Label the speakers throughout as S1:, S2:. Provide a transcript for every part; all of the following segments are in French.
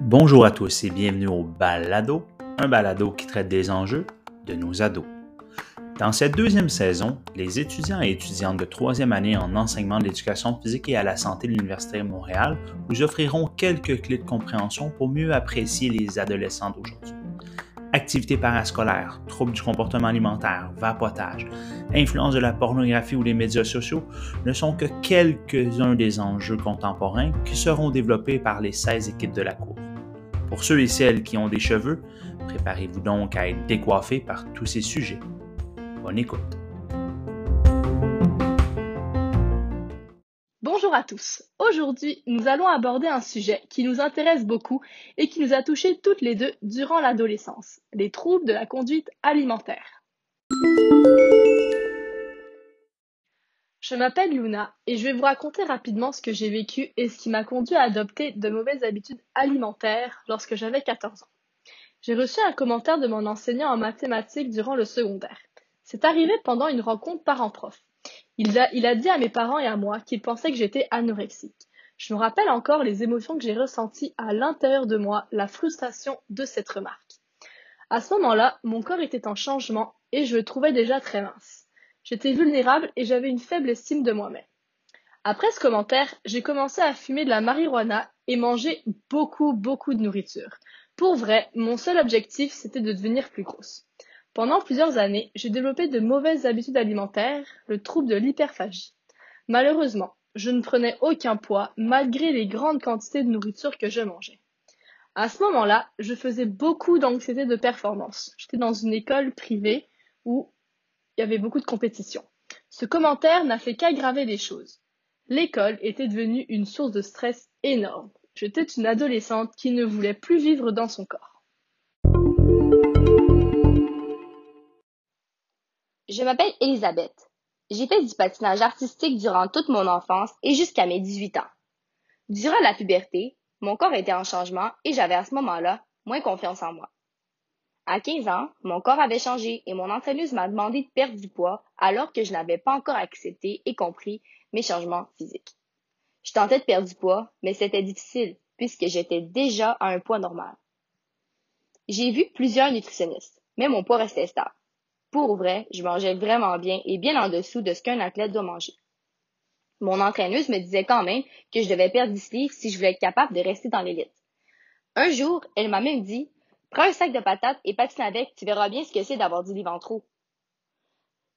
S1: Bonjour à tous et bienvenue au Balado, un balado qui traite des enjeux de nos ados. Dans cette deuxième saison, les étudiants et étudiantes de troisième année en enseignement de l'éducation physique et à la santé de l'Université de Montréal vous offriront quelques clés de compréhension pour mieux apprécier les adolescents d'aujourd'hui. Activités parascolaires, troubles du comportement alimentaire, vapotage, influence de la pornographie ou des médias sociaux ne sont que quelques-uns des enjeux contemporains qui seront développés par les 16 équipes de la Cour. Pour ceux et celles qui ont des cheveux, préparez-vous donc à être décoiffés par tous ces sujets. Bonne écoute.
S2: Bonjour à tous. Aujourd'hui, nous allons aborder un sujet qui nous intéresse beaucoup et qui nous a touchés toutes les deux durant l'adolescence, les troubles de la conduite alimentaire. Je m'appelle Luna et je vais vous raconter rapidement ce que j'ai vécu et ce qui m'a conduit à adopter de mauvaises habitudes alimentaires lorsque j'avais 14 ans. J'ai reçu un commentaire de mon enseignant en mathématiques durant le secondaire. C'est arrivé pendant une rencontre parent-prof. Il a, dit à mes parents et à moi qu'il pensait que j'étais anorexique. Je me rappelle encore les émotions que j'ai ressenties à l'intérieur de moi, la frustration de cette remarque. À ce moment-là, mon corps était en changement et je le trouvais déjà très mince. J'étais vulnérable et j'avais une faible estime de moi-même. Après ce commentaire, j'ai commencé à fumer de la marijuana et manger beaucoup, beaucoup de nourriture. Pour vrai, mon seul objectif, c'était de devenir plus grosse. Pendant plusieurs années, j'ai développé de mauvaises habitudes alimentaires, le trouble de l'hyperphagie. Malheureusement, je ne prenais aucun poids malgré les grandes quantités de nourriture que je mangeais. À ce moment-là, je faisais beaucoup d'anxiété de performance. J'étais dans une école privée où il y avait beaucoup de compétition. Ce commentaire n'a fait qu'aggraver les choses. L'école était devenue une source de stress énorme. J'étais une adolescente qui ne voulait plus vivre dans son corps.
S3: Je m'appelle Elisabeth. J'ai fait du patinage artistique durant toute mon enfance et jusqu'à mes 18 ans. Durant la puberté, mon corps était en changement et j'avais à ce moment-là moins confiance en moi. À 15 ans, mon corps avait changé et mon entraîneuse m'a demandé de perdre du poids alors que je n'avais pas encore accepté et compris mes changements physiques. Je tentais de perdre du poids, mais c'était difficile puisque j'étais déjà à un poids normal. J'ai vu plusieurs nutritionnistes, mais mon poids restait stable. Pour vrai, je mangeais vraiment bien et bien en dessous de ce qu'un athlète doit manger. Mon entraîneuse me disait quand même que je devais perdre 10 livres si je voulais être capable de rester dans l'élite. Un jour, elle m'a même dit Prends un sac de patates et patine avec, tu verras bien ce que c'est d'avoir du livre en trop.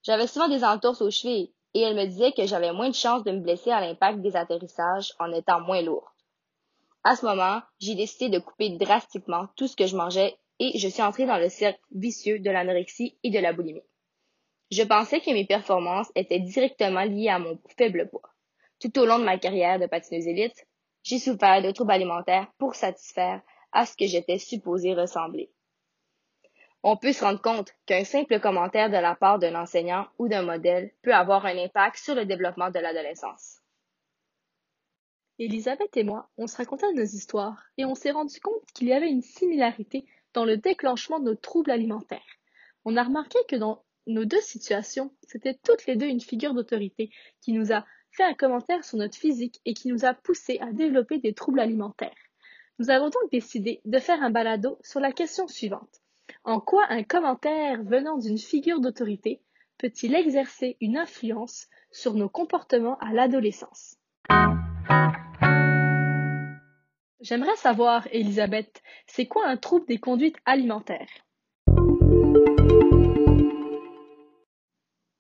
S3: J'avais souvent des entorses aux chevilles et elle me disait que j'avais moins de chances de me blesser à l'impact des atterrissages en étant moins lourde. À ce moment, j'ai décidé de couper drastiquement tout ce que je mangeais et je suis entrée dans le cercle vicieux de l'anorexie et de la boulimie. Je pensais que mes performances étaient directement liées à mon faible poids. Tout au long de ma carrière de patineuse élite, j'ai souffert de troubles alimentaires pour satisfaire à ce que j'étais supposé ressembler. On peut se rendre compte qu'un simple commentaire de la part d'un enseignant ou d'un modèle peut avoir un impact sur le développement de l'adolescence.
S2: Elisabeth et moi, on se racontait nos histoires et on s'est rendu compte qu'il y avait une similarité dans le déclenchement de nos troubles alimentaires. On a remarqué que dans nos deux situations, c'était toutes les deux une figure d'autorité qui nous a fait un commentaire sur notre physique et qui nous a poussé à développer des troubles alimentaires. Nous avons donc décidé de faire un balado sur la question suivante. En quoi un commentaire venant d'une figure d'autorité peut-il exercer une influence sur nos comportements à l'adolescence? J'aimerais savoir, Elisabeth, c'est quoi un trouble des conduites alimentaires?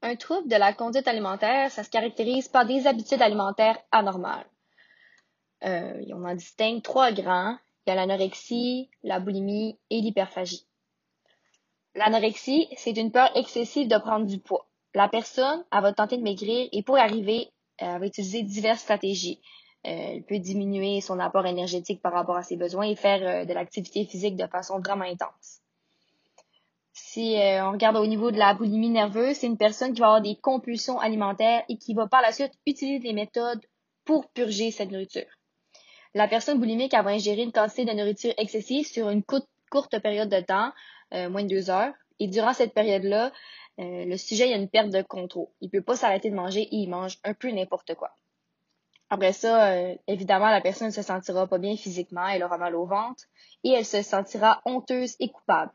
S3: Un trouble de la conduite alimentaire, ça se caractérise par des habitudes alimentaires anormales. Euh, on en distingue trois grands. Il y a l'anorexie, la boulimie et l'hyperphagie. L'anorexie, c'est une peur excessive de prendre du poids. La personne, elle va tenter de maigrir et pour arriver, elle va utiliser diverses stratégies. Euh, elle peut diminuer son apport énergétique par rapport à ses besoins et faire euh, de l'activité physique de façon vraiment intense. Si on regarde au niveau de la boulimie nerveuse, c'est une personne qui va avoir des compulsions alimentaires et qui va par la suite utiliser des méthodes pour purger cette nourriture. La personne boulimique va ingérer une quantité de nourriture excessive sur une courte, période de temps, euh, moins de deux heures. Et durant cette période-là, Euh, le sujet, il a une perte de contrôle. Il peut pas s'arrêter de manger et il mange un peu n'importe quoi. Après ça, euh, évidemment, la personne ne se sentira pas bien physiquement, elle aura mal au ventre et elle se sentira honteuse et coupable.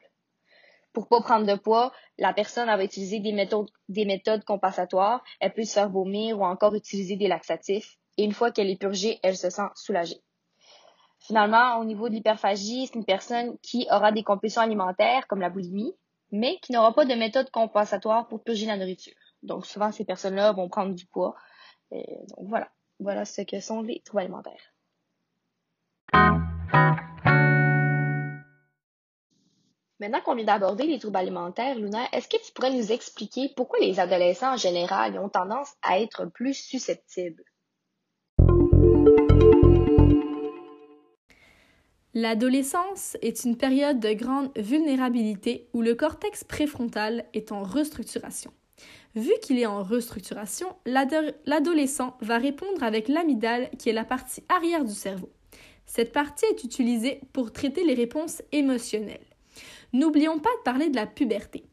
S3: Pour pas prendre de poids, la personne va utiliser des méthodes, des méthodes compensatoires, elle peut se faire vomir ou encore utiliser des laxatifs et une fois qu'elle est purgée, elle se sent soulagée. Finalement, au niveau de l'hyperphagie, c'est une personne qui aura des compulsions alimentaires comme la boulimie, mais qui n'aura pas de méthode compensatoire pour purger la nourriture. Donc souvent, ces personnes-là vont prendre du poids. Et donc voilà, voilà ce que sont les troubles alimentaires. Maintenant qu'on vient d'aborder les troubles alimentaires, Luna, est-ce que tu pourrais nous expliquer pourquoi les adolescents en général ont tendance à être plus susceptibles?
S2: L'adolescence est une période de grande vulnérabilité où le cortex préfrontal est en restructuration. Vu qu'il est en restructuration, l'adolescent va répondre avec l'amygdale qui est la partie arrière du cerveau. Cette partie est utilisée pour traiter les réponses émotionnelles. N'oublions pas de parler de la puberté.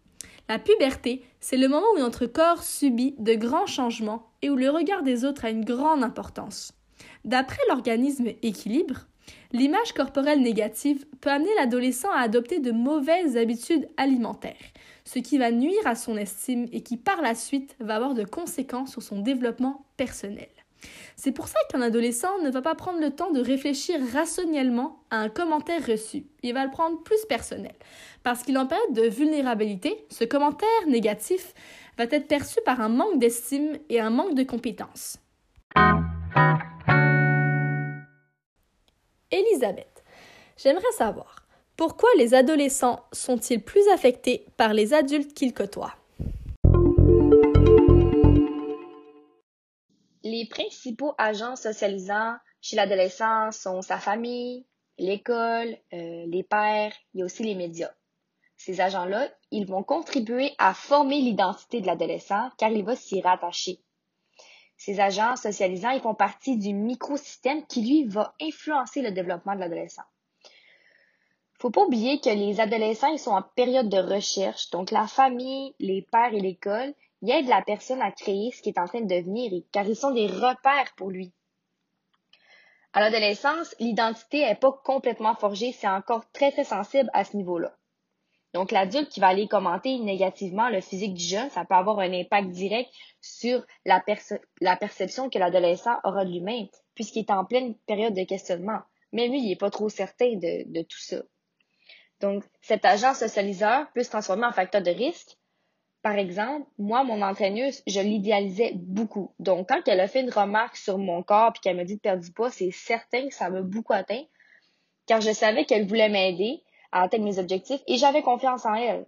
S2: La puberté, c'est le moment où notre corps subit de grands changements et où le regard des autres a une grande importance. D'après l'organisme Équilibre, L'image corporelle négative peut amener l'adolescent à adopter de mauvaises habitudes alimentaires, ce qui va nuire à son estime et qui par la suite va avoir de conséquences sur son développement personnel. C'est pour ça qu'un adolescent ne va pas prendre le temps de réfléchir rationnellement à un commentaire reçu. Il va le prendre plus personnel. Parce qu'il en période de vulnérabilité, ce commentaire négatif va être perçu par un manque d'estime et un manque de compétences. Elisabeth, j'aimerais savoir pourquoi les adolescents sont-ils plus affectés par les adultes qu'ils côtoient?
S3: Les principaux agents socialisants chez l'adolescent sont sa famille, l'école, euh, les pères et aussi les médias. Ces agents-là, ils vont contribuer à former l'identité de l'adolescent car il va s'y rattacher. Ces agents socialisants, ils font partie du microsystème qui, lui, va influencer le développement de l'adolescent. Faut pas oublier que les adolescents, ils sont en période de recherche. Donc, la famille, les pères et l'école, ils aident la personne à créer ce qui est en train de devenir, car ils sont des repères pour lui. À l'adolescence, l'identité n'est pas complètement forgée, c'est encore très, très sensible à ce niveau-là. Donc, l'adulte qui va aller commenter négativement le physique du jeune, ça peut avoir un impact direct sur la, perception que l'adolescent aura de lui-même, puisqu'il est en pleine période de questionnement. Mais lui, il n'est pas trop certain de, tout ça. Donc, cet agent socialiseur peut se transformer en facteur de risque. Par exemple, moi, mon entraîneuse, je l'idéalisais beaucoup. Donc, quand elle a fait une remarque sur mon corps et qu'elle me dit de perdre du poids, c'est certain que ça m'a beaucoup atteint, car je savais qu'elle voulait m'aider, à atteindre mes objectifs et j'avais confiance en elle.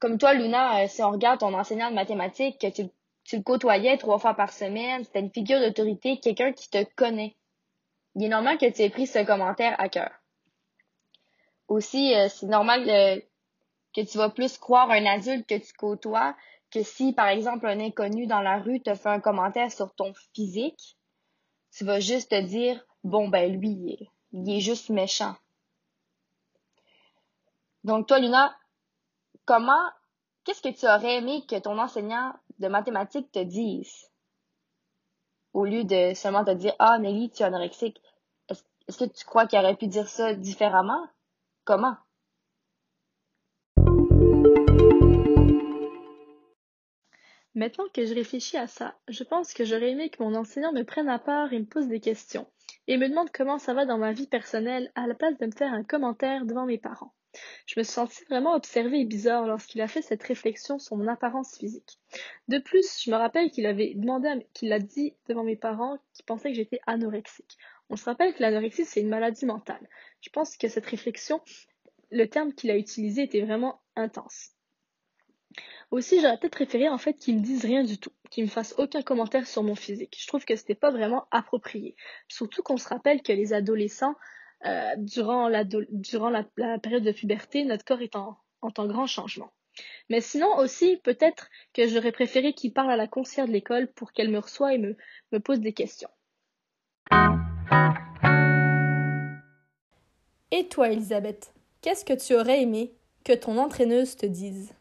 S3: Comme toi, Luna, euh, si on regarde ton enseignant de mathématiques, que tu, tu le côtoyais trois fois par semaine, c'était une figure d'autorité, quelqu'un qui te connaît. Il est normal que tu aies pris ce commentaire à cœur. Aussi, euh, c'est normal euh, que tu vas plus croire un adulte que tu côtoies que si, par exemple, un inconnu dans la rue te fait un commentaire sur ton physique, tu vas juste te dire, bon, ben lui, il est juste méchant. Donc, toi, Luna, comment, qu'est-ce que tu aurais aimé que ton enseignant de mathématiques te dise? Au lieu de seulement te dire, ah, Nelly, tu es anorexique. Est-ce, que tu crois qu'il aurait pu dire ça différemment? Comment?
S2: Maintenant que je réfléchis à ça, je pense que j'aurais aimé que mon enseignant me prenne à part et me pose des questions, et me demande comment ça va dans ma vie personnelle à la place de me faire un commentaire devant mes parents. Je me sentis vraiment observée et bizarre lorsqu'il a fait cette réflexion sur mon apparence physique. De plus, je me rappelle qu'il avait demandé, qu'il a dit devant mes parents qui pensaient que j'étais anorexique. On se rappelle que l'anorexie, c'est une maladie mentale. Je pense que cette réflexion, le terme qu'il a utilisé était vraiment intense. Aussi, j'aurais peut-être préféré en fait qu'il me dise rien du tout, qu'il me fasse aucun commentaire sur mon physique. Je trouve que c'était pas vraiment approprié. Surtout qu'on se rappelle que les adolescents euh, durant, la, durant la, période de puberté, notre corps est en, en, grand changement. Mais sinon aussi, peut-être que j'aurais préféré qu'il parle à la concierge de l'école pour qu'elle me reçoive et me, me pose des questions. Et toi, Elisabeth, qu'est-ce que tu aurais aimé que ton entraîneuse te dise?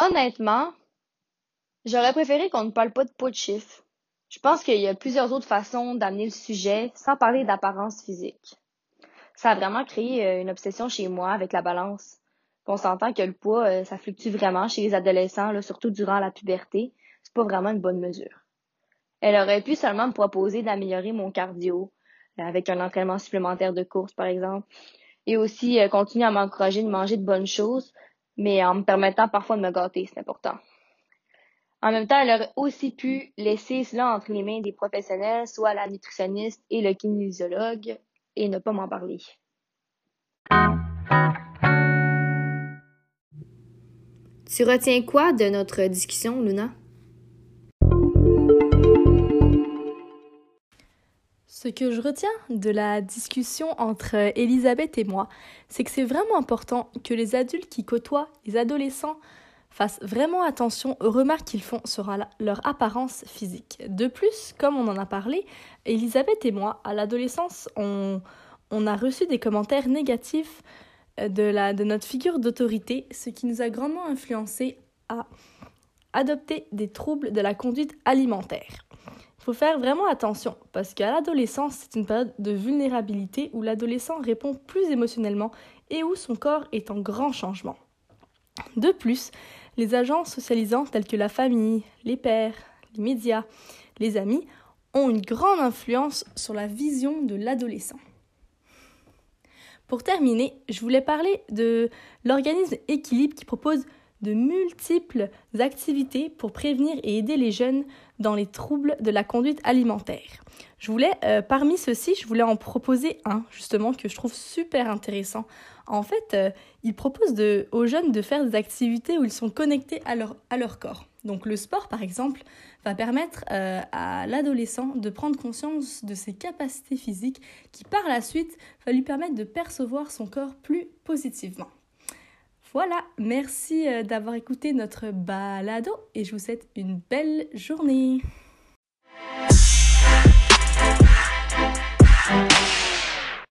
S3: Honnêtement, j'aurais préféré qu'on ne parle pas de pot de chiffres je pense qu'il y a plusieurs autres façons d'amener le sujet sans parler d'apparence physique. Ça a vraiment créé euh, une obsession chez moi avec la balance. On s'entend que le poids, euh, ça fluctue vraiment chez les adolescents, surtout durant la puberté. C'est pas vraiment une bonne mesure. Elle aurait pu seulement me proposer d'améliorer mon cardio, euh, avec un entraînement supplémentaire de course, par exemple, et aussi continuer à m'encourager de manger de bonnes choses, mais en me permettant parfois de me gâter, c'est important. En même temps, elle aurait aussi pu laisser cela entre les mains des professionnels, soit la nutritionniste et le kinésiologue, et ne pas m'en parler.
S4: Tu retiens quoi de notre discussion, Luna?
S2: Ce que je retiens de la discussion entre Elisabeth et moi, c'est que c'est vraiment important que les adultes qui côtoient les adolescents fassent vraiment attention aux remarques qu'ils font sur leur apparence physique. De plus, comme on en a parlé, Elisabeth et moi, à l'adolescence, on, on, a reçu des commentaires négatifs euh, de, la, de notre figure d'autorité, ce qui nous a grandement influencé à adopter des troubles de la conduite alimentaire. Il faut faire vraiment attention parce qu'à l'adolescence, c'est une période de vulnérabilité où l'adolescent répond plus émotionnellement et où son corps est en grand changement. De plus, les agents socialisants tels que la famille, les pères, les médias, les amis ont une grande influence sur la vision de l'adolescent. Pour terminer, je voulais parler de l'organisme Équilibre qui propose de multiples activités pour prévenir et aider les jeunes dans les troubles de la conduite alimentaire. Je voulais, euh, parmi ceux-ci, je voulais en proposer un, justement, que je trouve super intéressant. En fait, euh, il propose aux jeunes de faire des activités où ils sont connectés à leur, à leur corps. Donc le sport, par exemple, va permettre euh, à l'adolescent de prendre conscience de ses capacités physiques qui, par la suite, va lui permettre de percevoir son corps plus positivement. Voilà, merci euh, d'avoir écouté notre balado et je vous souhaite une belle journée.